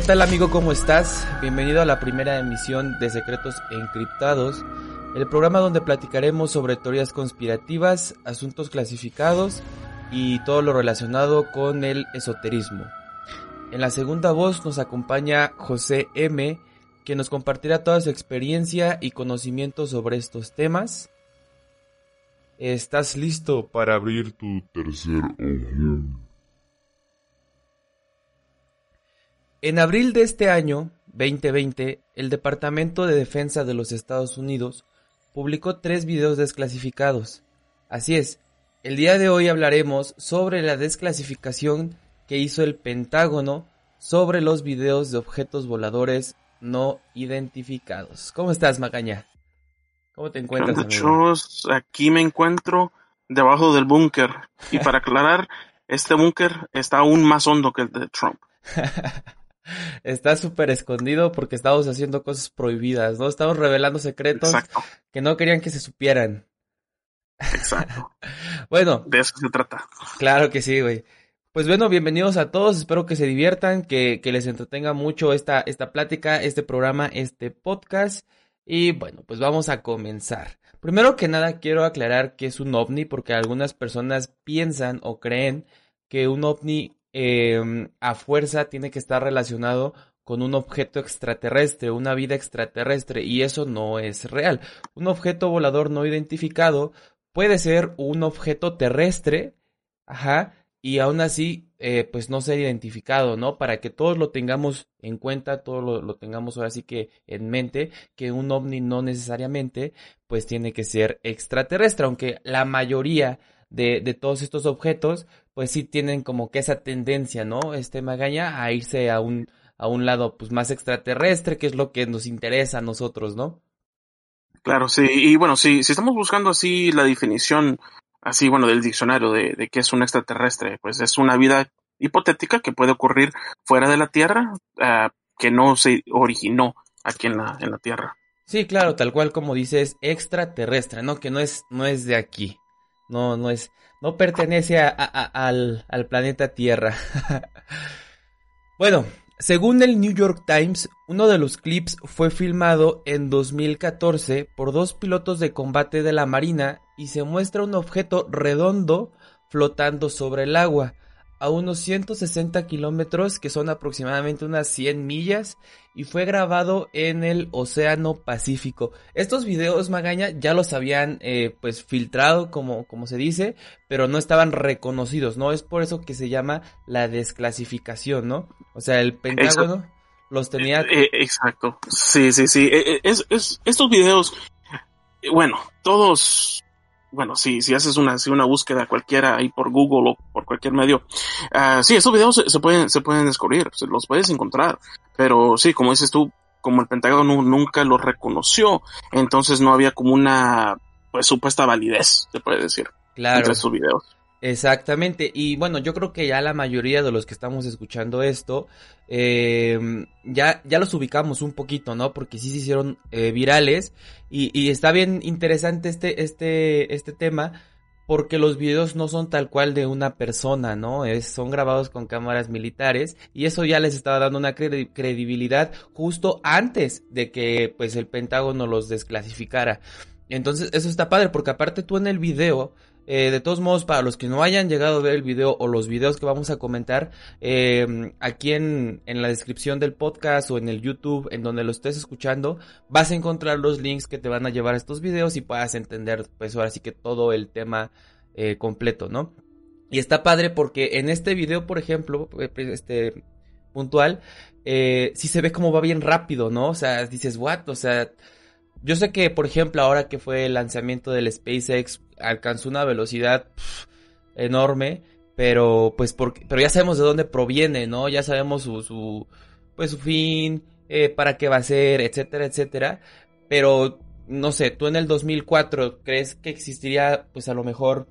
¿Qué tal amigo? ¿Cómo estás? Bienvenido a la primera emisión de Secretos Encriptados, el programa donde platicaremos sobre teorías conspirativas, asuntos clasificados y todo lo relacionado con el esoterismo. En la segunda voz nos acompaña José M, que nos compartirá toda su experiencia y conocimiento sobre estos temas. ¿Estás listo para abrir tu tercer ojo? En abril de este año, 2020, el Departamento de Defensa de los Estados Unidos publicó tres videos desclasificados. Así es, el día de hoy hablaremos sobre la desclasificación que hizo el Pentágono sobre los videos de objetos voladores no identificados. ¿Cómo estás, Magaña? ¿Cómo te encuentras? Muchachos, aquí me encuentro debajo del búnker. Y para aclarar, este búnker está aún más hondo que el de Trump. está súper escondido porque estamos haciendo cosas prohibidas, ¿no? Estamos revelando secretos que no querían que se supieran. Exacto. bueno. De eso se trata. Claro que sí, güey. Pues bueno, bienvenidos a todos, espero que se diviertan, que, que les entretenga mucho esta, esta plática, este programa, este podcast. Y bueno, pues vamos a comenzar. Primero que nada quiero aclarar que es un ovni porque algunas personas piensan o creen que un ovni Em, a fuerza tiene que estar relacionado con un objeto extraterrestre, una vida extraterrestre, y eso no es real. Un objeto volador no identificado puede ser un objeto terrestre, ajá, y aún así, eh, pues no ser identificado, ¿no? Para que todos lo tengamos en cuenta, todos lo, lo, tengamos ahora sí que en mente, que un ovni no necesariamente, pues tiene que ser extraterrestre, aunque la mayoría de, de todos estos objetos, pues sí tienen como que esa tendencia, ¿no? Este Magaña a irse a un, a un lado pues más extraterrestre, que es lo que nos interesa a nosotros, ¿no? Claro, sí, y bueno, si, si estamos buscando así la definición, así, bueno, del diccionario de, de qué es un extraterrestre, pues es una vida hipotética que puede ocurrir fuera de la Tierra, uh, que no se originó aquí en la, en la Tierra. Sí, claro, tal cual como dices, extraterrestre, ¿no? Que no es, no es de aquí. No, no es, no pertenece al, al planeta Tierra. bueno, según el New York Times, uno de los clips fue filmado en 2014 por dos pilotos de combate de la Marina y se muestra un objeto redondo flotando sobre el agua a unos 160 kilómetros, que son aproximadamente unas 100 millas, y fue grabado en el Océano Pacífico. Estos videos, Magaña, ya los habían eh, pues filtrado, como, como se dice, pero no estaban reconocidos, ¿no? Es por eso que se llama la desclasificación, ¿no? O sea, el Pentágono los tenía... Eh, eh, exacto, sí, sí, sí. Es, es, estos videos, bueno, todos bueno, si, si haces una, si una búsqueda cualquiera ahí por Google o por cualquier medio, uh, sí, estos videos se, pueden, se pueden descubrir, se los puedes encontrar. Pero sí, como dices tú, como el Pentágono nunca los reconoció, entonces no había como una, pues, supuesta validez, se puede decir. Claro. Entre estos videos. Exactamente, y bueno, yo creo que ya la mayoría de los que estamos escuchando esto, eh, ya, ya los ubicamos un poquito, ¿no? Porque sí se hicieron eh, virales y, y, está bien interesante este, este, este tema porque los videos no son tal cual de una persona, ¿no? Es, son grabados con cámaras militares y eso ya les estaba dando una credibilidad justo antes de que pues el Pentágono los desclasificara. Entonces eso está padre porque aparte tú en el video eh, de todos modos, para los que no hayan llegado a ver el video o los videos que vamos a comentar, eh, aquí en, en, la descripción del podcast o en el YouTube, en donde lo estés escuchando, vas a encontrar los links que te van a llevar a estos videos y puedas entender, pues ahora sí que todo el tema eh, completo, ¿no? Y está padre porque en este video, por ejemplo, eh, este puntual, sí se ve como va bien rápido, ¿no? O sea, dices, what? O sea, yo sé que, por ejemplo, ahora que fue el lanzamiento del SpaceX, alcanzó una velocidad enorme, pero pues porque, pero ya sabemos de dónde proviene, ¿no? Ya sabemos su, su pues su fin, eh, para qué va a ser, etcétera, etcétera. Pero, no sé, tú en el 2004 crees que existiría, pues a lo mejor,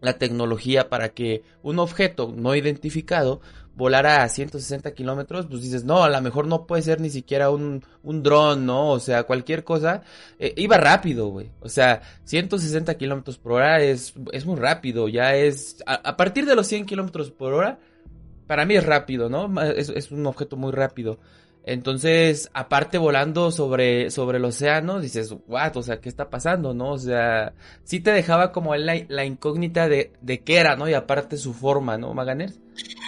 la tecnología para que un objeto no identificado volara a 160 kilómetros, pues dices, no, a lo mejor no puede ser ni siquiera un, un dron, ¿no? O sea, cualquier cosa. Eh, iba rápido, güey. O sea, 160 kilómetros por hora es, es muy rápido. Ya es. A, partir de los 100 kilómetros por hora, para mí es rápido, ¿no? Es, es un objeto muy rápido. Entonces, aparte volando sobre, sobre el océano, dices, what, o sea, ¿qué está pasando, no? O sea, sí te dejaba como la, la incógnita de, de qué era, ¿no? Y aparte su forma, ¿no, Maganer?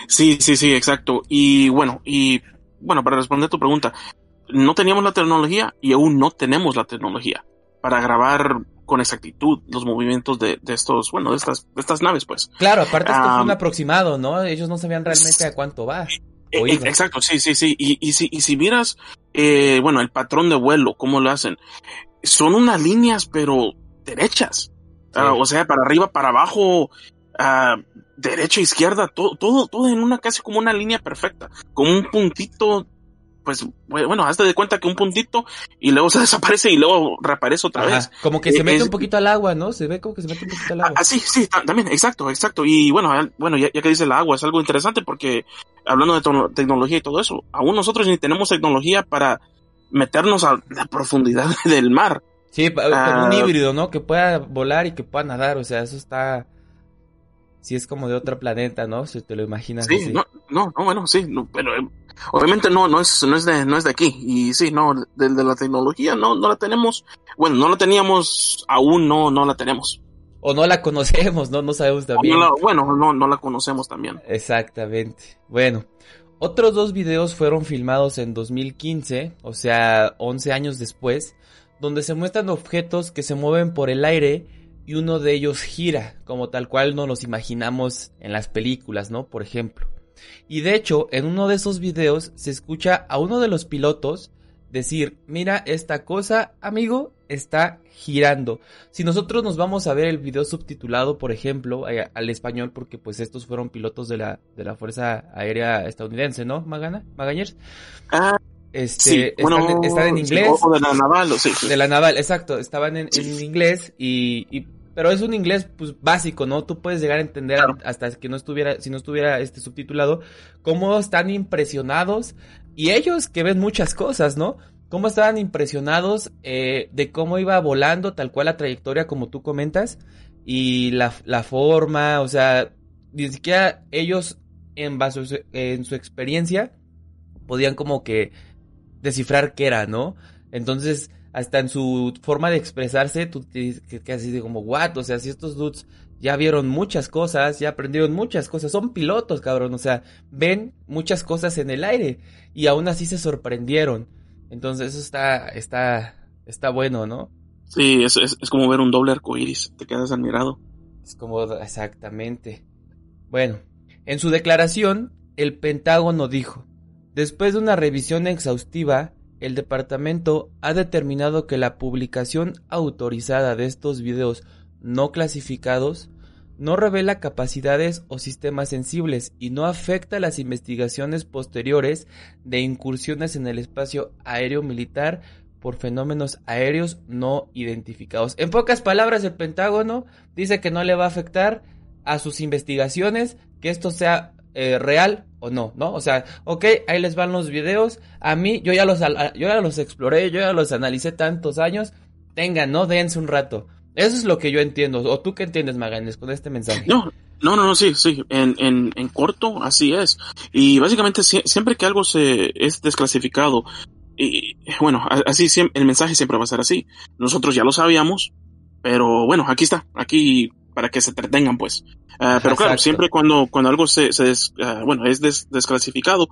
Sí, sí, sí, exacto. Y bueno, y bueno, para responder tu pregunta, no teníamos la tecnología y aún no tenemos la tecnología para grabar con exactitud los movimientos de, de estos, bueno, de estas, de estas naves, pues. Claro, aparte esto fue un aproximado, ¿no? Ellos no sabían realmente a cuánto va. Eh, eh, exacto, sí, sí, sí. Y, y, si, y si miras, eh, bueno, el patrón de vuelo, cómo lo hacen, son unas líneas, pero derechas. Ah, o sea, para arriba, para abajo, uh, derecha, izquierda, todo, todo, todo en una casi como una línea perfecta, con un puntito pues bueno, hazte de cuenta que un puntito y luego se desaparece y luego reaparece otra vez. Como que se eh, mete un poquito al agua, ¿no? Se ve como que se mete un poquito al agua. Ah, sí, sí, también, exacto, exacto. Y bueno, bueno, ya, que dice el agua, es algo interesante porque hablando de tecnología y todo eso, aún nosotros ni tenemos tecnología para meternos a la profundidad del mar. Sí, como un ah, híbrido, ¿no? Que pueda volar y que pueda nadar, o sea, eso está sí es como de otro planeta, ¿no? Si te lo imaginas. Sí, no, no, no, bueno, sí, pero eh, obviamente no, no es, no es de, no es de aquí. Y sí, no, de, de, la tecnología no, no la tenemos. Bueno, no la teníamos, aún no, no la tenemos. O no la conocemos, ¿no? No sabemos también. bueno, no, no la conocemos también. Exactamente. Bueno, otros dos videos fueron filmados en 2015, o sea, 11 años después, donde se muestran objetos que se mueven por el aire y uno de ellos gira, como tal cual nos los imaginamos en las películas, ¿no? Por ejemplo. Y de hecho, en uno de esos videos se escucha a uno de los pilotos decir, mira, esta cosa, amigo, está girando. Si nosotros nos vamos a ver el video subtitulado, por ejemplo, eh, al español, porque pues estos fueron pilotos de la, de la Fuerza Aérea Estadounidense, ¿no, Magana? Magañers? Ah, este, están, en inglés. O de la naval, sí, De la naval, exacto. Estaban en, inglés y, pero es un inglés pues básico, ¿no? Tú puedes llegar a entender hasta que no estuviera, si no estuviera este subtitulado, cómo están impresionados y ellos que ven muchas cosas, ¿no? Cómo estaban impresionados eh, de cómo iba volando tal cual la trayectoria como tú comentas y la, la forma, o sea, ni siquiera ellos en base en su experiencia podían como que descifrar qué era, ¿no? Entonces, hasta en su forma de expresarse, tú así de como, what? O sea, si estos dudes ya vieron muchas cosas, ya aprendieron muchas cosas, son pilotos, cabrón, o sea, ven muchas cosas en el aire y aún así se sorprendieron. Entonces, eso está, está, está bueno, ¿no? Sí, es, es, es como ver un doble arco iris, te quedas admirado. Es como, exactamente. Bueno, en su declaración, el Pentágono dijo, Después de una revisión exhaustiva, el departamento ha determinado que la publicación autorizada de estos videos no clasificados no revela capacidades o sistemas sensibles y no afecta las investigaciones posteriores de incursiones en el espacio aéreo militar por fenómenos aéreos no identificados. En pocas palabras, el Pentágono dice que no le va a afectar a sus investigaciones que esto sea eh, real o no, ¿no? O sea, ok, ahí les van los videos. A mí, yo ya los, yo ya los exploré, yo ya los analicé tantos años. Tengan, ¿no? Dense un rato. Eso es lo que yo entiendo. ¿O tú qué entiendes, Maganes, con este mensaje? No, no, no, sí, sí. En, en, en corto, así es. Y básicamente, siempre que algo se es desclasificado, y bueno, así el mensaje siempre va a ser así. Nosotros ya lo sabíamos, pero bueno, aquí está. Aquí para que se entretengan, pues. Ah, pero claro, siempre cuando, cuando algo se, se ah, bueno, es desclasificado,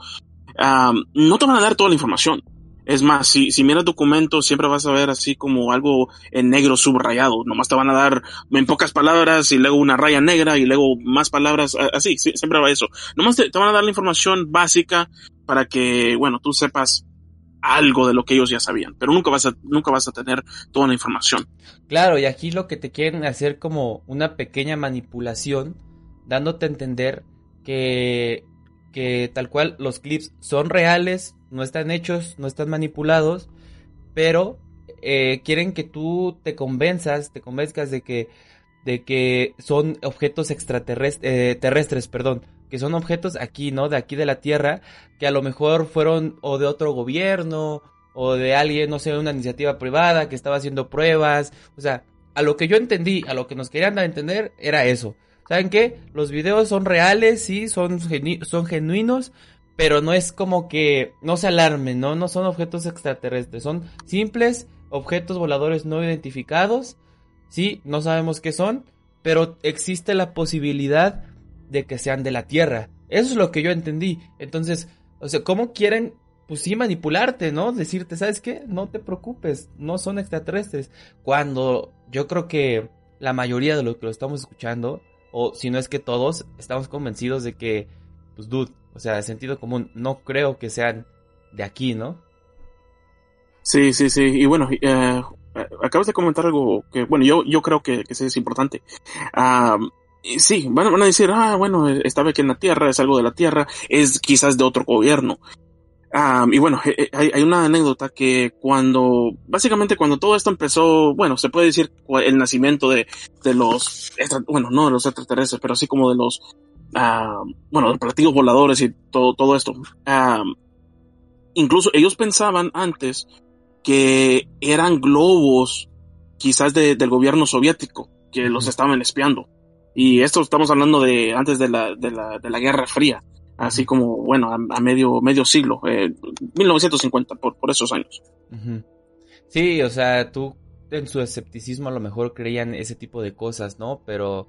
no te van a dar toda la información. Es más, si, si miras documentos, siempre vas a ver así como algo en negro subrayado. Nomás te van a dar en pocas palabras y luego una raya negra y luego más palabras. Así, siempre va eso. Nomás te, te van a dar la información básica para que, bueno, tú sepas algo de lo que ellos ya sabían, pero nunca vas a, nunca vas a tener toda la información. Claro, y aquí lo que te quieren hacer como una pequeña manipulación, dándote a entender que, que tal cual los clips son reales, no están hechos, no están manipulados, pero eh, quieren que tú te convenzas, te convenzcas de que, de que son objetos extraterrestres, eh, terrestres, perdón, que son objetos aquí, ¿no? De aquí de la Tierra, que a lo mejor fueron o de otro gobierno, o de alguien, no sé, una iniciativa privada que estaba haciendo pruebas, o sea, a lo que yo entendí, a lo que nos querían dar a entender, era eso. ¿Saben qué? Los videos son reales, sí, son, son genuinos, pero no es como que no se alarmen, ¿no? No son objetos extraterrestres, son simples objetos voladores no identificados, sí, no sabemos qué son, pero existe la posibilidad de que sean de la Tierra. Eso es lo que yo entendí. Entonces, o sea, ¿cómo quieren, pues sí, manipularte, ¿no? Decirte, ¿sabes qué? No te preocupes, no son extraterrestres. Cuando yo creo que la mayoría de los que lo estamos escuchando, o si no es que todos, estamos convencidos de que, pues, dude, o sea, de sentido común, no creo que sean de aquí, ¿no? Sí, sí, sí. Y bueno, eh, acabas de comentar algo que, bueno, yo, yo creo que, que es importante. sí, van, a decir, ah, bueno, estaba aquí en la Tierra, es algo de la Tierra, es quizás de otro gobierno. y bueno, eh, eh, hay, hay, una anécdota que cuando, básicamente cuando todo esto empezó, bueno, se puede decir el nacimiento de, de los, bueno, no de los extraterrestres, pero así como de los uh, bueno, los platillos voladores y todo, todo esto. Incluso ellos pensaban antes que eran globos quizás de, del gobierno soviético que los estaban espiando. Y esto estamos hablando de antes de la, de la, de la Guerra Fría, así como, bueno, a, medio, medio siglo, eh, 1950, por, por esos años. Sí, o sea, tú en su escepticismo a lo mejor creían ese tipo de cosas, ¿no? Pero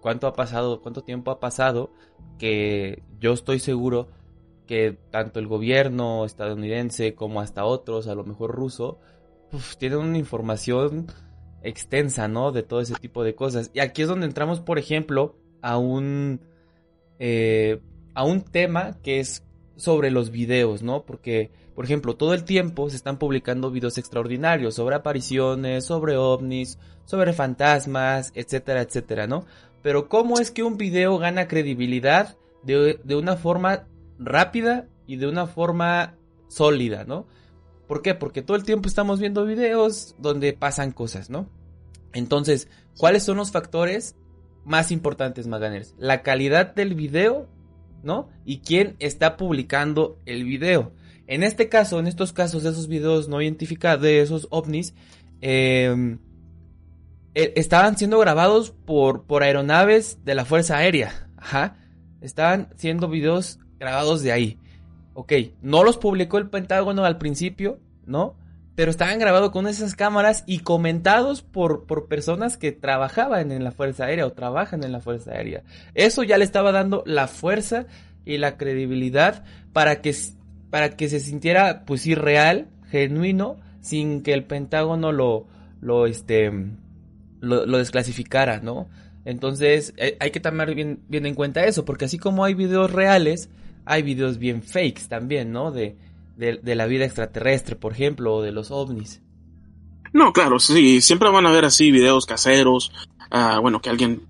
cuánto ha pasado, cuánto tiempo ha pasado, que yo estoy seguro que tanto el gobierno estadounidense como hasta otros, a lo mejor ruso, tienen una información extensa, ¿no? De todo ese tipo de cosas. Y aquí es donde entramos, por ejemplo, a un, eh, a un tema que es sobre los videos, ¿no? Porque, por ejemplo, todo el tiempo se están publicando videos extraordinarios sobre apariciones, sobre ovnis, sobre fantasmas, etcétera, etcétera, ¿no? Pero ¿cómo es que un video gana credibilidad de, una forma rápida y de una forma sólida, ¿no? ¿Por qué? Porque todo el tiempo estamos viendo videos donde pasan cosas, ¿no? Entonces, ¿cuáles son los factores más importantes, Maganers? La calidad del video, ¿no? Y quién está publicando el video. En este caso, en estos casos, de esos videos no identificados, de esos ovnis, eh, eh, estaban siendo grabados por, por aeronaves de la Fuerza Aérea. Ajá. Estaban siendo videos grabados de ahí. Ok, no los publicó el Pentágono al principio, ¿no? Pero estaban grabados con esas cámaras y comentados por, por personas que trabajaban en la Fuerza Aérea o trabajan en la Fuerza Aérea. Eso ya le estaba dando la fuerza y la credibilidad para que, para que se sintiera, pues sí, real, genuino, sin que el Pentágono lo, lo, este, lo, desclasificara, ¿no? Entonces eh, hay que tomar bien, bien en cuenta eso, porque así como hay videos reales, hay videos bien fakes también, ¿no? De, de, la vida extraterrestre, por ejemplo, o de los ovnis. No, claro, sí, siempre van a ver así videos caseros, uh, bueno, que alguien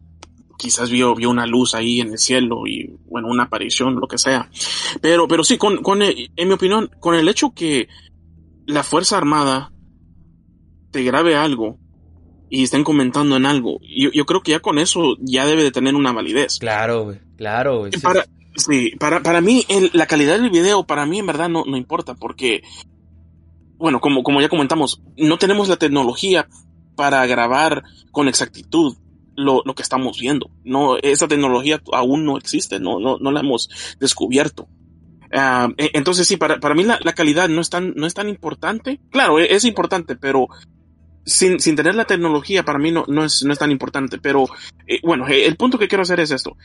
quizás vio, vio una luz ahí en el cielo y, bueno, una aparición, lo que sea. Pero, pero sí, con, con, en mi opinión, con el hecho que la Fuerza Armada te grabe algo y estén comentando en algo. Yo, yo creo que ya con eso ya debe de tener una validez. Claro, claro. Para, sí, para, para mí, la calidad del video, para mí en verdad no, no importa, porque, bueno, como, como ya comentamos, no tenemos la tecnología para grabar con exactitud lo, lo que estamos viendo. No, esa tecnología aún no existe, no, no, no la hemos descubierto. Uh, entonces sí, para, para mí la, la, calidad no es tan, no es tan importante. Claro, es, es importante, pero sin, sin tener la tecnología para mí no, no, es, no es tan importante, pero eh, bueno, eh, el punto que quiero hacer es esto.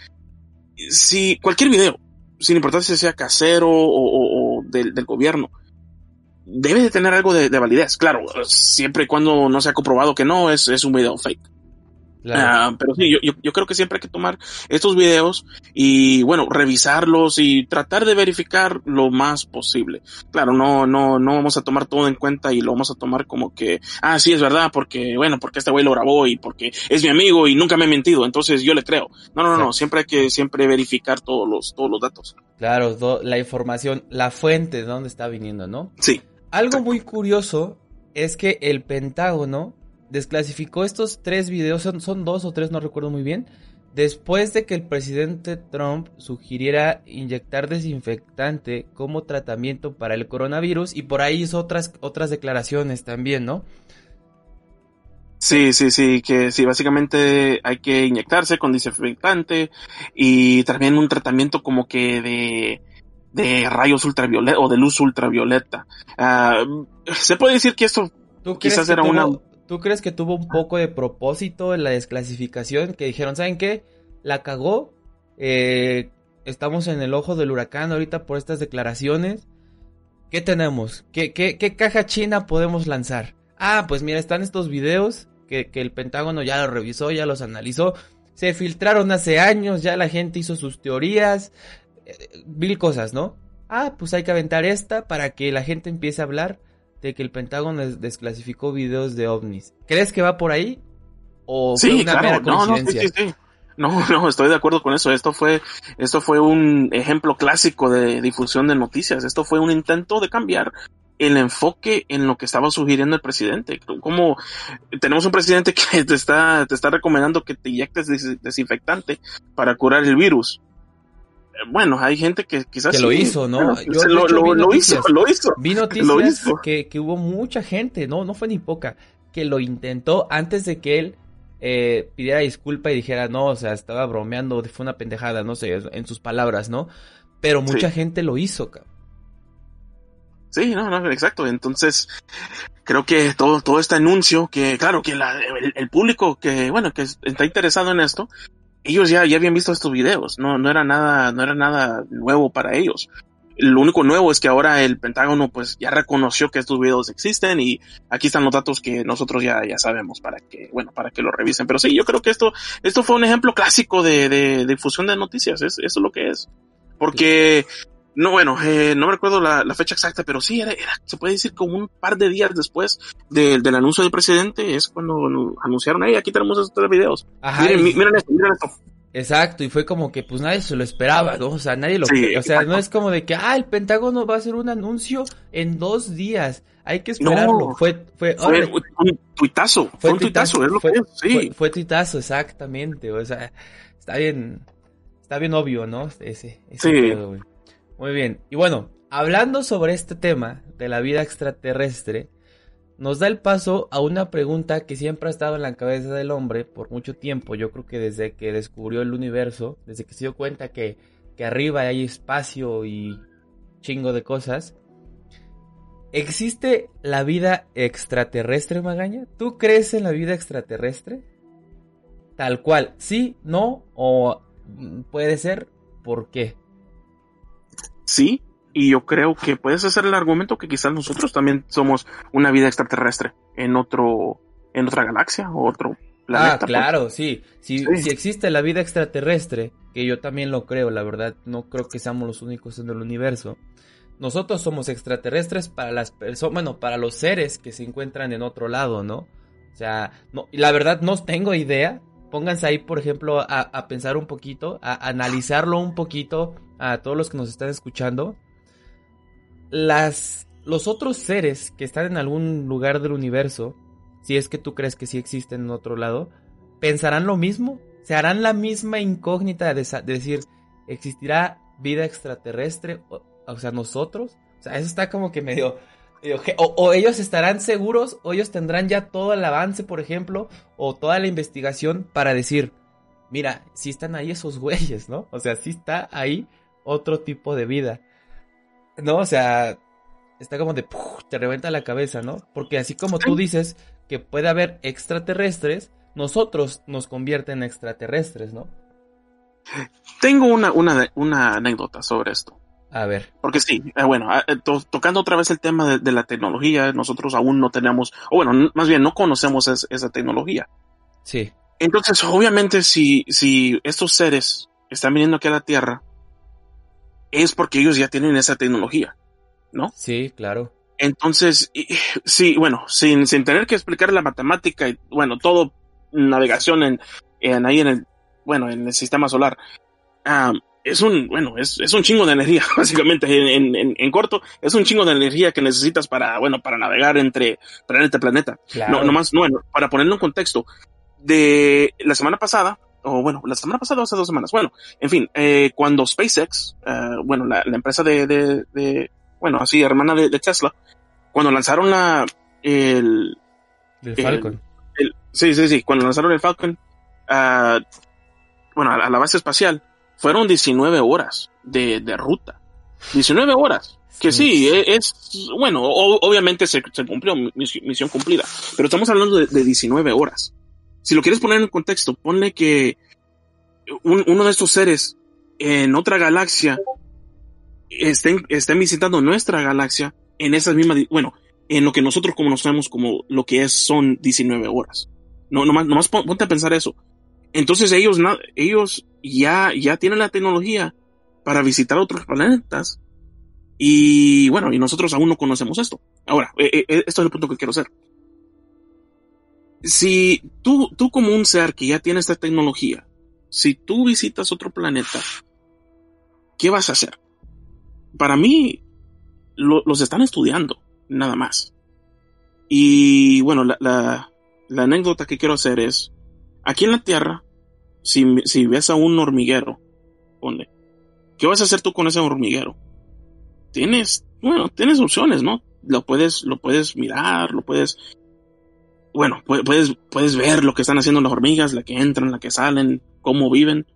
Si cualquier video, sin importar si sea casero o, o, del, del, gobierno, debe de tener algo de, validez. Claro, siempre y cuando no se ha comprobado que no, es, es un video fake. Ah, pero sí, yo, yo, creo que siempre hay que tomar estos videos y bueno, revisarlos y tratar de verificar lo más posible. Claro, no, no, no vamos a tomar todo en cuenta y lo vamos a tomar como que, ah, sí, es verdad, porque, bueno, porque este güey lo grabó y porque es mi amigo y nunca me ha mentido, entonces yo le creo. No, no, no, siempre hay que siempre verificar todos los, todos los datos. Claro, la información, la fuente de dónde está viniendo, ¿no? Sí. Algo muy curioso es que el Pentágono desclasificó estos tres videos, son, dos o tres, no recuerdo muy bien, después de que el presidente Trump sugiriera inyectar desinfectante como tratamiento para el coronavirus y por ahí hizo otras, otras declaraciones también, ¿no? Sí, sí, sí, que sí, básicamente hay que inyectarse con desinfectante y también un tratamiento como que de, de rayos ultravioleta o de luz ultravioleta. Ah, se puede decir que esto quizás era una... ¿Tú crees que tuvo un poco de propósito en la desclasificación? Que dijeron, ¿saben qué? La cagó. Eh, estamos en el ojo del huracán ahorita por estas declaraciones. ¿Qué tenemos? ¿Qué, qué, qué caja china podemos lanzar? Ah, pues mira, están estos videos que, el Pentágono ya los revisó, ya los analizó. Se filtraron hace años, ya la gente hizo sus teorías. Eh, mil cosas, ¿no? Ah, pues hay que aventar esta para que la gente empiece a hablar de que el Pentágono desclasificó videos de ovnis. ¿Crees que va por ahí? ¿O sí, una claro. no, no, sí, sí, no, no, estoy de acuerdo con eso. Esto fue, esto fue un ejemplo clásico de difusión de noticias. Esto fue un intento de cambiar el enfoque en lo que estaba sugiriendo el presidente. Como tenemos un presidente que te está, te está recomendando que te inyectes desinfectante para curar el virus bueno, hay gente que quizás... Que lo hizo, ¿no? Yo, lo, lo, hizo, lo hizo. Vi noticias Que, que, hubo mucha gente, no, no fue ni poca, que lo intentó antes de que él eh, pidiera disculpa y dijera, no, o sea, estaba bromeando, fue una pendejada, no sé, en sus palabras, ¿no? Pero mucha gente lo hizo, cabrón. Sí, no, no, exacto. Entonces, creo que todo, todo este anuncio, que claro, que la, el, el, público que, bueno, que está interesado en esto, ellos ya, ya habían visto estos videos, no, no era nada, no era nada nuevo para ellos. Lo único nuevo es que ahora el Pentágono pues ya reconoció que estos videos existen y aquí están los datos que nosotros ya, ya sabemos para que, bueno, para que lo revisen. Pero sí, yo creo que esto, esto fue un ejemplo clásico de, de, difusión de noticias, es, eso es lo que es. Porque no, bueno, eh, no me recuerdo la, fecha exacta, pero sí, era, se puede decir como un par de días después del anuncio del presidente, es cuando anunciaron, ahí aquí tenemos estos videos. miren, miren esto, miren esto. Exacto, y fue como que pues nadie se lo esperaba, ¿no? O sea, nadie lo... o sea, no es como de que, ah, el Pentágono va a hacer un anuncio en dos días, hay que esperarlo. fue, fue, un tuitazo, fue, un tuitazo, es lo fue, que es, sí. Fue, tuitazo, exactamente, o sea, está bien, está bien obvio, ¿no? Ese, ese sí. Muy bien. Y bueno, hablando sobre este tema de la vida extraterrestre, nos da el paso a una pregunta que siempre ha estado en la cabeza del hombre por mucho tiempo. Yo creo que desde que descubrió el universo, desde que se dio cuenta que, que arriba hay espacio y chingo de cosas. ¿Existe la vida extraterrestre, Magaña? ¿Tú crees en la vida extraterrestre? Tal cual, sí, no, o puede ser, ¿por qué? Sí, y yo creo que puedes hacer el argumento que quizás nosotros también somos una vida extraterrestre en otro, en otra galaxia o otro planeta. Ah, pues. claro, sí. Si, si existe la vida extraterrestre, que yo también lo creo, la verdad, no creo que seamos los únicos en el universo. Nosotros somos extraterrestres para las personas, bueno, para los seres que se encuentran en otro lado, ¿no? O sea, no, la verdad no tengo idea. Pónganse ahí, por ejemplo, a, pensar un poquito, a analizarlo un poquito, a todos los que nos están escuchando, las, los otros seres que están en algún lugar del universo, si es que tú crees que sí existen en otro lado, pensarán lo mismo, se harán la misma incógnita de, decir, ¿existirá vida extraterrestre? O, sea, nosotros. O sea, eso está como que medio... o, o, ellos estarán seguros, o ellos tendrán ya todo el avance, por ejemplo, o toda la investigación para decir, mira, sí están ahí esos güeyes, ¿no? O sea, sí está ahí otro tipo de vida. ¿No? O sea, está como de... te revienta la cabeza, ¿no? Porque así como tú dices que puede haber extraterrestres, nosotros nos convierten en extraterrestres, ¿no? Tengo una, una, una anécdota sobre esto. A ver. Porque sí, eh, bueno, ah, eh, tocando otra vez el tema de, la tecnología, nosotros aún no tenemos, o bueno, más bien no conocemos esa tecnología. Sí. Entonces, obviamente, si, si estos seres están viniendo aquí a la Tierra, es porque ellos ya tienen esa tecnología, ¿no? Sí, claro. Entonces, sí, bueno, sin, sin tener que explicar la matemática y, bueno, todo navegación en, en ahí en el, bueno, en el sistema solar, es un, bueno, es, es, un chingo de energía, básicamente, en, en, en, corto, es un chingo de energía que necesitas para, bueno, para navegar entre planeta y planeta. Claro. No, nomás, no, bueno, para ponerlo en contexto, de la semana pasada, o bueno, la semana pasada o hace dos semanas, bueno, en fin, eh, cuando SpaceX, uh, bueno, la, la, empresa de, de, de, bueno, así, hermana de, de, Tesla, cuando lanzaron la, el... Falcon. El, sí, sí, sí, cuando lanzaron el Falcon, uh, bueno, a la base espacial, fueron 19 horas de, de ruta. 19 horas. Que sí, e, es, bueno, obviamente se, se, cumplió, misión cumplida, pero estamos hablando de, de, 19 horas. Si lo quieres poner en contexto, ponle que un, uno de estos seres en otra galaxia estén, estén visitando nuestra galaxia en esas mismas, bueno, en lo que nosotros conocemos como lo que es, son 19 horas. No, nomás, nomás ponte a pensar eso. Entonces ellos, ellos ya, ya tienen la tecnología para visitar otros planetas. Y bueno, y nosotros aún no conocemos esto. Ahora, eh, eh, esto es el punto que quiero hacer. Si tú, tú como un ser que ya tiene esta tecnología, si tú visitas otro planeta, ¿qué vas a hacer? Para mí, lo, los están estudiando, nada más. Y bueno, la, la anécdota que quiero hacer es, Aquí en la Tierra, si, si ves a un hormiguero, ponle, ¿qué vas a hacer tú con ese hormiguero? Tienes, bueno, tienes opciones, ¿no? Lo puedes, lo puedes mirar, lo puedes, bueno, puedes, puedes ver lo que están haciendo las hormigas, la que entran, la que salen, cómo viven.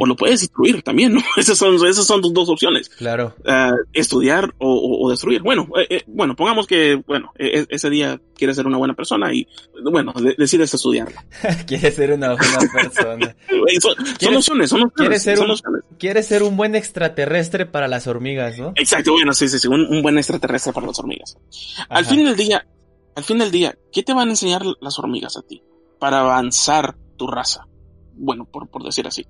O lo puedes destruir también, ¿no? Esas son, esas son tus dos opciones. Claro. Uh, estudiar o, o, destruir. Bueno, eh, eh, bueno, pongamos que, bueno, e, e, ese día quieres ser una buena persona y, bueno, de, decides estudiarla. quieres ser una buena persona. son, son, opciones, son opciones. Quieres ser, son un, opciones. quieres ser un buen extraterrestre para las hormigas, ¿no? Exacto, bueno, sí, sí, sí, un, un buen extraterrestre para las hormigas. Al fin del día, al fin del día, ¿qué te van a enseñar las hormigas a ti? Para avanzar tu raza. Bueno, por, por decir así.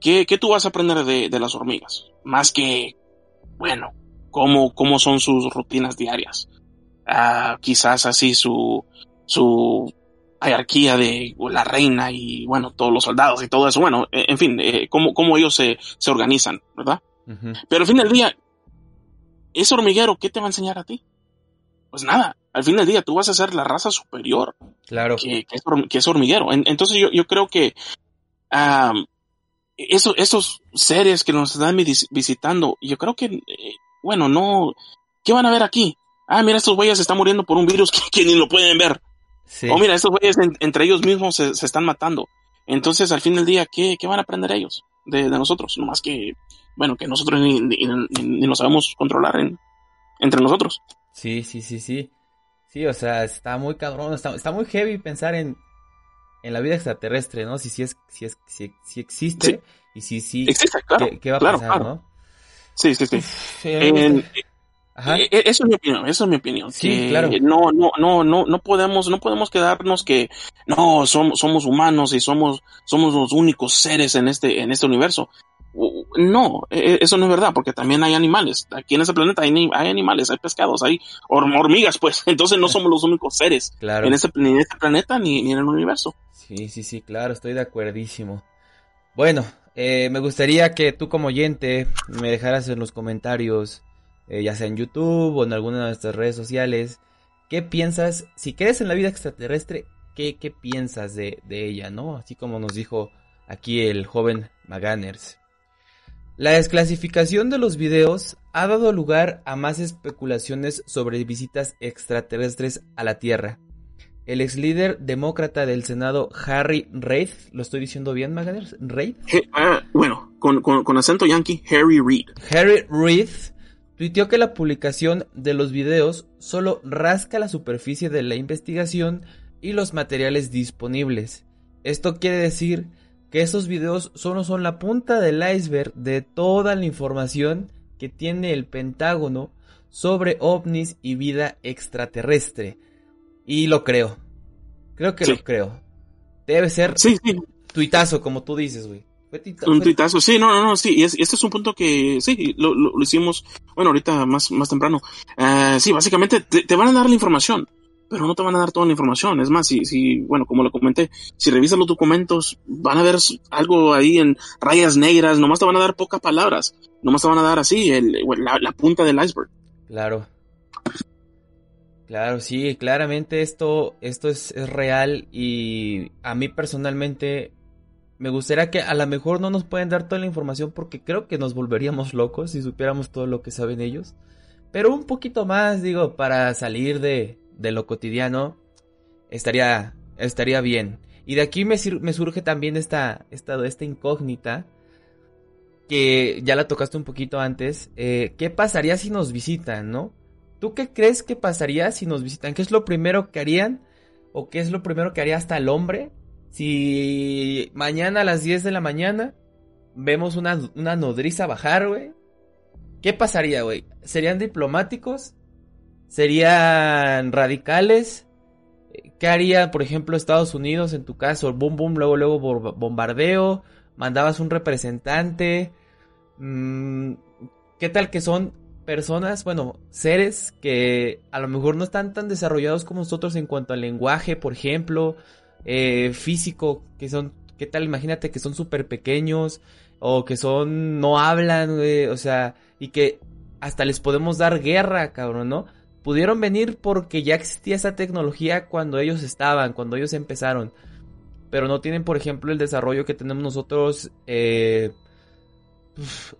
¿Qué, ¿Qué, tú vas a aprender de, de, las hormigas? Más que, bueno, cómo, cómo son sus rutinas diarias. Ah, quizás así su, su jerarquía de la reina y, bueno, todos los soldados y todo eso. Bueno, en fin, eh, cómo, cómo ellos se, se organizan, ¿verdad? Uh -huh. Pero al fin del día, ese hormiguero, ¿qué te va a enseñar a ti? Pues nada, al fin del día tú vas a ser la raza superior. Claro. Que, que, es, que es, hormiguero. Entonces yo, yo creo que um, eso, esos seres que nos están visitando, yo creo que, eh, bueno, no, ¿qué van a ver aquí? Ah, mira, estos güeyes se están muriendo por un virus que, que ni lo pueden ver. Sí. O mira, estos güeyes en, entre ellos mismos se, se, están matando. Entonces, al fin del día, ¿qué, qué van a aprender ellos de, de nosotros? No más que, bueno, que nosotros ni, ni, ni, ni lo sabemos controlar en, entre nosotros. Sí, sí, sí, sí. Sí, o sea, está muy cabrón, está, está muy heavy pensar en, en la vida extraterrestre, ¿no? Si, si es, si es, si, si existe sí. y si sí, existe, claro, ¿qué, ¿qué, va a claro, pasar, claro. no? Sí, sí, sí. sí en, Ajá. Eh, eso es mi opinión, eso es mi opinión. Sí, que claro. No, no, no, no, no podemos, no podemos quedarnos que no somos, somos humanos y somos, somos los únicos seres en este, en este universo. No, e, eso no es verdad, porque también hay animales. Aquí en ese planeta hay, hay animales, hay pescados, hay hormigas, pues. Entonces no somos los únicos seres claro. en, este, ni en este planeta ni, ni en el universo. Sí, sí, sí, claro, estoy de acuerdísimo. Bueno, eh, me gustaría que tú como oyente me dejaras en los comentarios, eh, ya sea en YouTube o en alguna de nuestras redes sociales, qué piensas, si crees en la vida extraterrestre, qué, qué piensas de, de ella, ¿no? Así como nos dijo aquí el joven Maganers. La desclasificación de los videos ha dado lugar a más especulaciones sobre visitas extraterrestres a la Tierra. El ex líder demócrata del Senado, Harry Reid, ¿lo estoy diciendo bien, Maganers? ¿Reid? Uh, bueno, con, con, con, acento yankee, Harry Reid. Harry Reid tuiteó que la publicación de los videos solo rasca la superficie de la investigación y los materiales disponibles. Esto quiere decir que esos videos solo son la punta del iceberg de toda la información que tiene el Pentágono sobre ovnis y vida extraterrestre. Y lo creo. Creo que lo creo. Debe ser sí, sí. tuitazo, como tú dices, güey. Un tuitazo, sí, no, no, no, sí, y este es un punto que sí, lo, lo, hicimos, bueno, ahorita más, más temprano. Uh, sí, básicamente te, te, van a dar la información, pero no te van a dar toda la información. Es más, si, si, bueno, como lo comenté, si revisas los documentos, van a ver algo ahí en rayas negras, nomás te van a dar pocas palabras, nomás te van a dar así, el, la, la punta del iceberg. Claro. Claro, sí, claramente esto, esto es, es, real y a mí personalmente me gustaría que a lo mejor no nos pueden dar toda la información porque creo que nos volveríamos locos si supiéramos todo lo que saben ellos. Pero un poquito más, digo, para salir de, de lo cotidiano, estaría, estaría bien. Y de aquí me, me surge también esta, esta, esta incógnita que ya la tocaste un poquito antes. Eh, ¿Qué pasaría si nos visitan, no? ¿Tú qué crees que pasaría si nos visitan? ¿Qué es lo primero que harían? ¿O qué es lo primero que haría hasta el hombre? Si mañana a las 10 de la mañana vemos una, una nodriza bajar, güey. ¿Qué pasaría, güey? ¿Serían diplomáticos? ¿Serían radicales? ¿Qué haría, por ejemplo, Estados Unidos en tu caso? Boom, boom, luego, luego bombardeo. Mandabas un representante. Mm, ¿Qué tal que son personas, bueno, seres que a lo mejor no están tan desarrollados como nosotros en cuanto al lenguaje, por ejemplo, eh, físico, que son, ¿qué tal? Imagínate que son súper pequeños o que son, no hablan, o sea, y que hasta les podemos dar guerra, cabrón, ¿no? Pudieron venir porque ya existía esa tecnología cuando ellos estaban, cuando ellos empezaron, pero no tienen, por ejemplo, el desarrollo que tenemos nosotros, eh,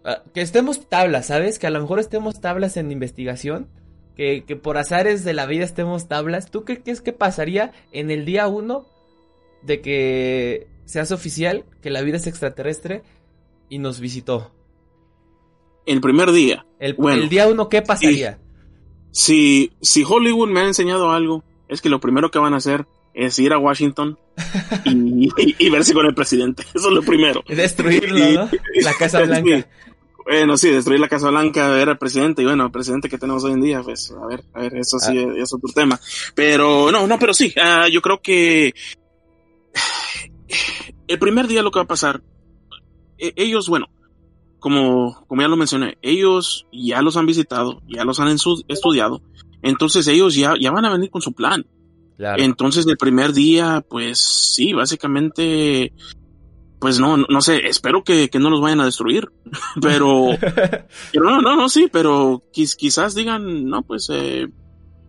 Ah, que estemos tablas, ¿sabes? Que a lo mejor estemos tablas en investigación. Que, que por azares de la vida estemos tablas. ¿Tú qué crees que pasaría en el día uno de que seas oficial que la vida es extraterrestre y nos visitó? El primer día. El, bueno, el día uno, ¿qué pasaría? Si, si Hollywood me ha enseñado algo, es que lo primero que van a hacer es ir a Washington y, y, verse con el presidente. Eso es lo primero. Destruirlo, ¿no? La Casa Blanca. Bueno, sí, destruir la Casa Blanca, ver al presidente, y bueno, el presidente que tenemos hoy en día, pues, a ver, a ver, eso sí ah. es otro tema. Pero, no, no, pero sí, uh, yo creo que el primer día lo que va a pasar, e, ellos, bueno, como, como ya lo mencioné, ellos ya los han visitado, ya los han estudiado, entonces ellos ya, ya van a venir con su plan. Entonces el primer día, pues sí, básicamente, pues no, no sé, espero que, que no los vayan a destruir, pero, pero no, no, no, sí, pero quizás digan, no, pues, eh,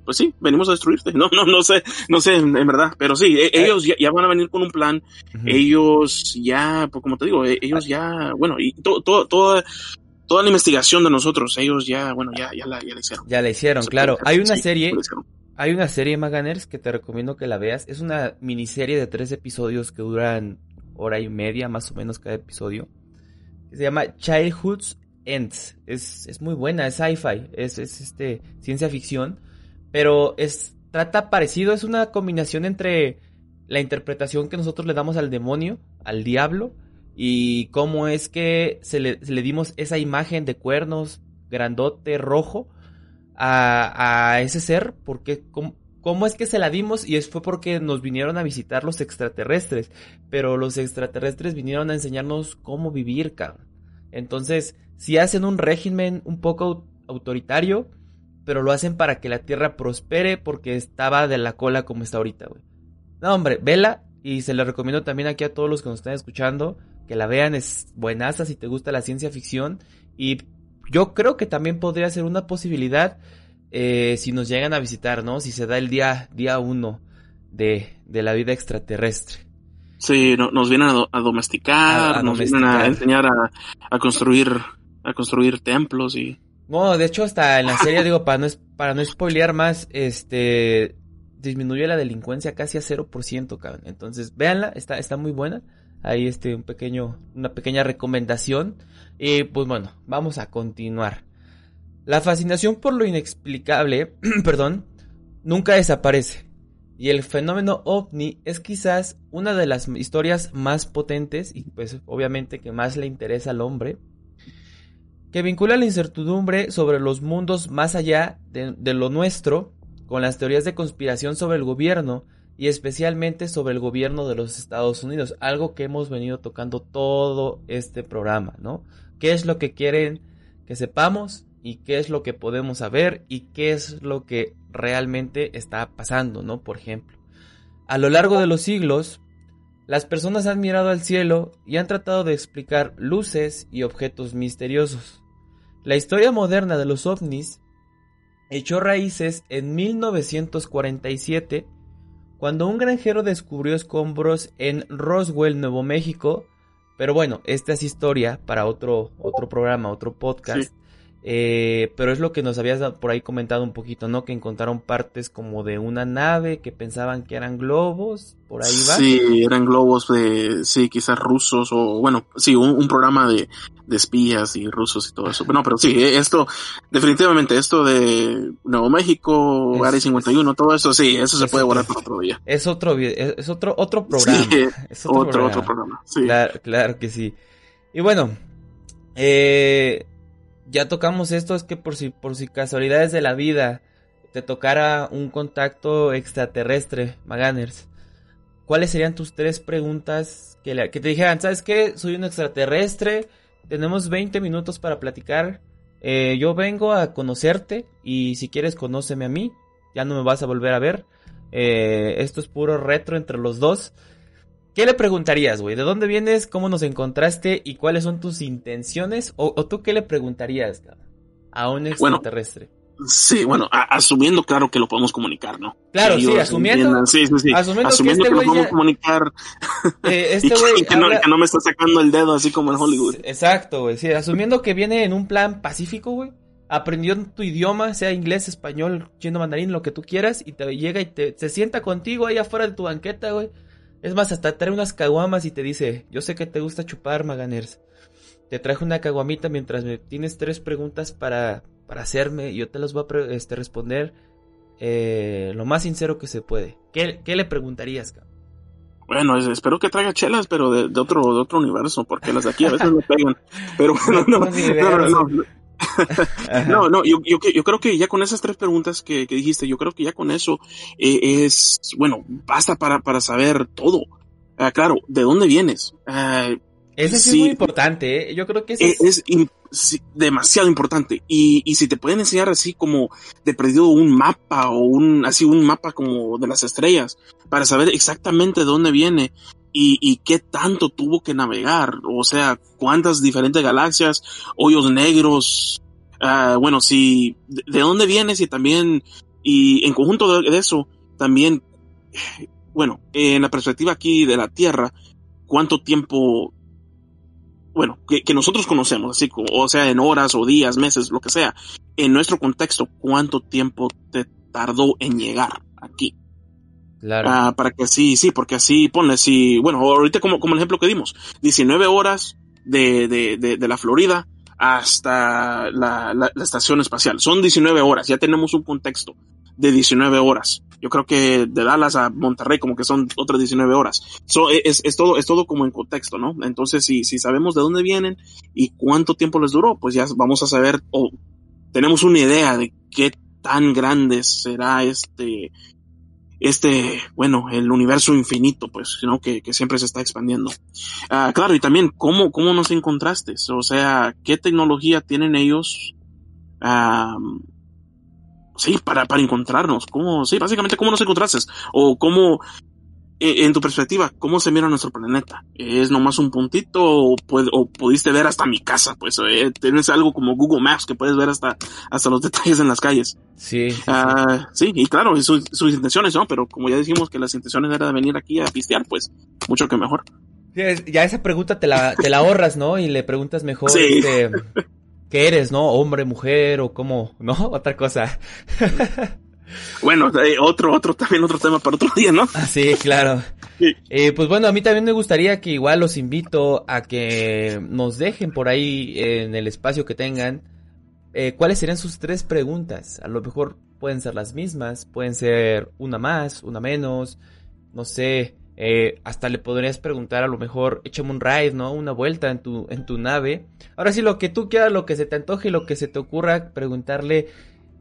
pues sí, venimos a destruirte, no, no, no sé, no sé, en, verdad, pero sí, e, eh. ellos ya, ya, van a venir con un plan, ellos ya, pues como te digo, e, ellos ya, bueno, y todo, todo, toda, toda la investigación de nosotros, ellos ya, bueno, ya, ya la, ya la hicieron. Ya la hicieron, claro. Hay una serie hay una serie, Maganers, que te recomiendo que la veas. Es una miniserie de tres episodios que duran hora y media, más o menos, cada episodio. se llama Childhood's Ends. Es, es muy buena, es sci-fi, es, es, este, ciencia ficción. Pero es, trata parecido, es una combinación entre la interpretación que nosotros le damos al demonio, al diablo, y cómo es que se le, dimos esa imagen de cuernos grandote rojo a, ese ser, porque ¿cómo, es que se la dimos? Y es, fue porque nos vinieron a visitar los extraterrestres, pero los extraterrestres vinieron a enseñarnos cómo vivir, cabrón. Entonces, si hacen un régimen un poco autoritario, pero lo hacen para que la Tierra prospere porque estaba de la cola como está ahorita, güey. No, hombre, vela y se la recomiendo también aquí a todos los que nos están escuchando que la vean, es buenaza si te gusta la ciencia ficción y yo creo que también podría ser una posibilidad eh, si nos llegan a visitar, ¿no? Si se da el día, día uno de, de la vida extraterrestre. Sí, nos vienen a, domesticar, nos vienen a enseñar a, construir, a construir templos y. No, de hecho hasta en la serie digo para no para no spoilear más, este disminuye la delincuencia casi a 0%, cabrón. Entonces, véanla, está está muy buena. Ahí este un pequeño una pequeña recomendación. Y pues bueno, vamos a continuar. La fascinación por lo inexplicable, perdón, nunca desaparece. Y el fenómeno ovni es quizás una de las historias más potentes y pues obviamente que más le interesa al hombre. Que vincula la incertidumbre sobre los mundos más allá de, lo nuestro con las teorías de conspiración sobre el gobierno y especialmente sobre el gobierno de los Estados Unidos, algo que hemos venido tocando todo este programa, ¿no? ¿Qué es lo que quieren que sepamos y qué es lo que podemos saber y qué es lo que realmente está pasando, ¿no? Por ejemplo, a lo largo de los siglos, las personas han mirado al cielo y han tratado de explicar luces y objetos misteriosos. La historia moderna de los ovnis echó raíces en 1947 cuando un granjero descubrió escombros en Roswell, Nuevo México. Pero bueno, esta es historia para otro, otro programa, otro podcast. Eh, pero es lo que nos habías por ahí comentado un poquito, ¿no? Que encontraron partes como de una nave que pensaban que eran globos, por ahí va. Sí, eran globos de, sí, quizás rusos o, bueno, sí, un, programa de, de, espías y rusos y todo eso. No, pero sí, esto, definitivamente, esto de Nuevo México, Área 51, todo eso, sí, eso se puede guardar para otro día. Es otro, es otro, otro programa. es otro, otro programa. Otro programa sí. Claro, claro que sí. Y bueno, eh, ya tocamos esto, es que por si, por si casualidades de la vida te tocara un contacto extraterrestre, Maganers, ¿cuáles serían tus tres preguntas que, que te dijeran, ¿sabes qué? Soy un extraterrestre, tenemos 20 minutos para platicar, eh, yo vengo a conocerte y si quieres conóceme a mí, ya no me vas a volver a ver, eh, esto es puro retro entre los dos. ¿Qué le preguntarías, güey? ¿De dónde vienes? ¿Cómo nos encontraste? ¿Y cuáles son tus intenciones? ¿O, tú qué le preguntarías a un extraterrestre? sí, bueno, asumiendo, claro, que lo podemos comunicar, ¿no? Claro, sí, asumiendo. Sí, sí, sí. Asumiendo, que, este lo podemos comunicar. Eh, este güey. que, no, me está sacando el dedo así como en Hollywood. Exacto, güey. Sí, asumiendo que viene en un plan pacífico, güey. Aprendió tu idioma, sea inglés, español, chino, mandarín, lo que tú quieras, y te llega y te, se sienta contigo ahí afuera de tu banqueta, güey es más, hasta trae unas caguamas y te dice, yo sé que te gusta chupar, Maganers. Te traje una caguamita mientras me tienes tres preguntas para, para hacerme y yo te las voy a este, responder eh, lo más sincero que se puede. ¿Qué, qué le preguntarías, cabrón? Bueno, espero que traiga chelas, pero de, otro de otro universo, porque las de aquí a veces me pegan. Pero bueno, no, no, no, no, no, yo, yo, yo, creo que ya con esas tres preguntas que, que dijiste, yo creo que ya con eso eh, es, bueno, basta para, para saber todo. Ah, claro, ¿de dónde vienes? Uh, Eso es muy importante, ¿eh? yo creo que es, es demasiado importante. Y, y si te pueden enseñar así como de perdido un mapa o un, así un mapa como de las estrellas, para saber exactamente de dónde viene, y, y, qué tanto tuvo que navegar, o sea, cuántas diferentes galaxias, hoyos negros, uh, bueno, si, de, dónde vienes y también, y en conjunto de, eso, también, bueno, en la perspectiva aquí de la Tierra, cuánto tiempo, bueno, que, nosotros conocemos, así, o sea, en horas o días, meses, lo que sea, en nuestro contexto, cuánto tiempo te tardó en llegar aquí. Claro. Ah, para que así, sí, porque así, ponle, si, bueno, ahorita como, como el ejemplo que dimos, 19 horas de, de, de, de la Florida hasta la, la, la, estación espacial. Son 19 horas, ya tenemos un contexto de 19 horas. Yo creo que de Dallas a Monterrey como que son otras 19 horas. So, e, es, es, todo, es todo como en contexto, ¿no? Entonces, si, si sabemos de dónde vienen y cuánto tiempo les duró, pues ya vamos a saber o tenemos una idea de qué tan grande será este, este, bueno, el universo infinito, pues, ¿no? Que, que siempre se está expandiendo. Ah, claro, y también, ¿cómo, cómo nos encontraste? O sea, ¿qué tecnología tienen ellos? Ah, sí, para, para encontrarnos. ¿Cómo, sí, básicamente, ¿cómo nos encontraste? O cómo, en tu perspectiva, ¿cómo se mira nuestro planeta? ¿Es nomás un puntito o, o pudiste ver hasta mi casa? Pues eh, tienes algo como Google Maps que puedes ver hasta, hasta los detalles en las calles. Sí. Sí, ah, sí y claro, sus, sus intenciones, ¿no? Pero como ya dijimos que las intenciones era de venir aquí a pistear, pues mucho que mejor. ya esa pregunta te la, te la ahorras, ¿no? Y le preguntas mejor, sí. este, ¿qué eres, no? Hombre, mujer o cómo, ¿no? Otra cosa. Bueno, eh, otro, otro, también otro tema para otro día, ¿no? Ah, sí, claro. Sí. Eh, pues bueno, a mí también me gustaría que igual los invito a que nos dejen por ahí en el espacio que tengan eh, cuáles serían sus tres preguntas. A lo mejor pueden ser las mismas, pueden ser una más, una menos, no sé, Eh, hasta le podrías preguntar a lo mejor, échame un ride, ¿no? Una vuelta en tu, en tu nave. Ahora sí, lo que tú quieras, lo que se te antoje, lo que se te ocurra, preguntarle,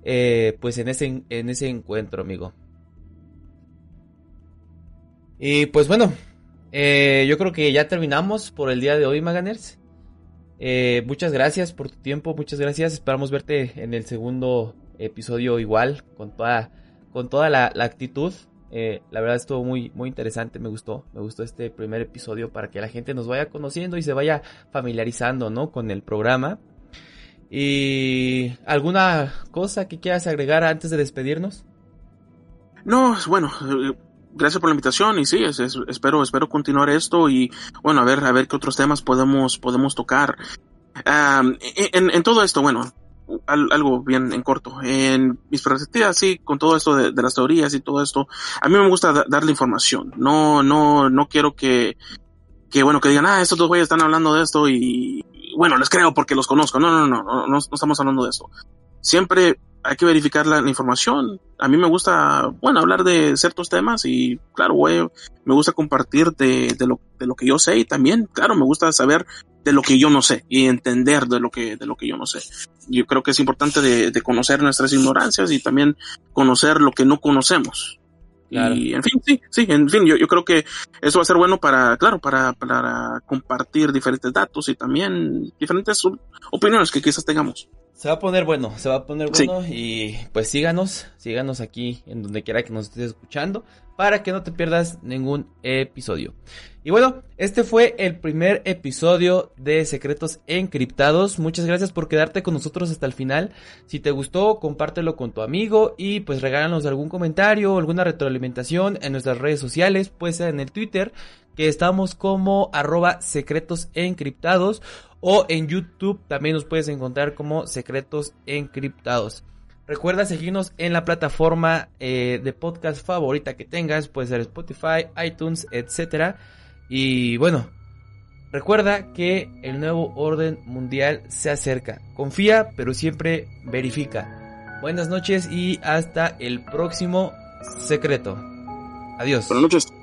eh, pues en ese, en ese encuentro, amigo. Y pues bueno, eh, yo creo que ya terminamos por el día de hoy, Maganers. muchas gracias por tu tiempo, muchas gracias. Esperamos verte en el segundo episodio igual, con toda, con toda la actitud. Eh, la verdad estuvo muy, muy interesante, me gustó, me gustó este primer episodio para que la gente nos vaya conociendo y se vaya familiarizando, ¿no? Con el programa. ¿Y alguna cosa que quieras agregar antes de despedirnos? No, bueno, eh, gracias por la invitación y sí, espero, espero continuar esto y bueno, a ver, a ver qué otros temas podemos, podemos tocar. en, todo esto, bueno, algo bien en corto. En mis perspectivas, sí, con todo esto de, las teorías y todo esto, a mí me gusta darle información. No, no, no quiero que, que bueno, que digan, ah, estos dos güeyes están hablando de esto y, bueno, les creo porque los conozco. No, no, no, no, estamos hablando de esto. Siempre hay que verificar la, información. A mí me gusta, bueno, hablar de ciertos temas y, claro, güey, me gusta compartir de, de, lo, de lo que yo sé y también, claro, me gusta saber de lo que yo no sé y entender de lo que, de lo que yo no sé. Yo creo que es importante de, conocer nuestras ignorancias y también conocer lo que no conocemos. Y en fin, sí, sí, en fin, yo, yo creo que eso va a ser bueno para, claro, para, para compartir diferentes datos y también diferentes opiniones que quizás tengamos. Se va a poner bueno, se va a poner bueno y pues síganos, síganos aquí en donde quiera que nos estés escuchando para que no te pierdas ningún episodio. Y bueno, este fue el primer episodio de Secretos Encriptados. Muchas gracias por quedarte con nosotros hasta el final. Si te gustó, compártelo con tu amigo y pues regálanos algún comentario o alguna retroalimentación en nuestras redes sociales, puede ser en el Twitter, que estamos como arroba secretos encriptados o en YouTube también nos puedes encontrar como secretos encriptados. Recuerda seguirnos en la plataforma eh, de podcast favorita que tengas, puede ser Spotify, iTunes, etcétera. Y bueno, recuerda que el nuevo orden mundial se acerca. Confía, pero siempre verifica. Buenas noches y hasta el próximo secreto. Adiós. Buenas noches.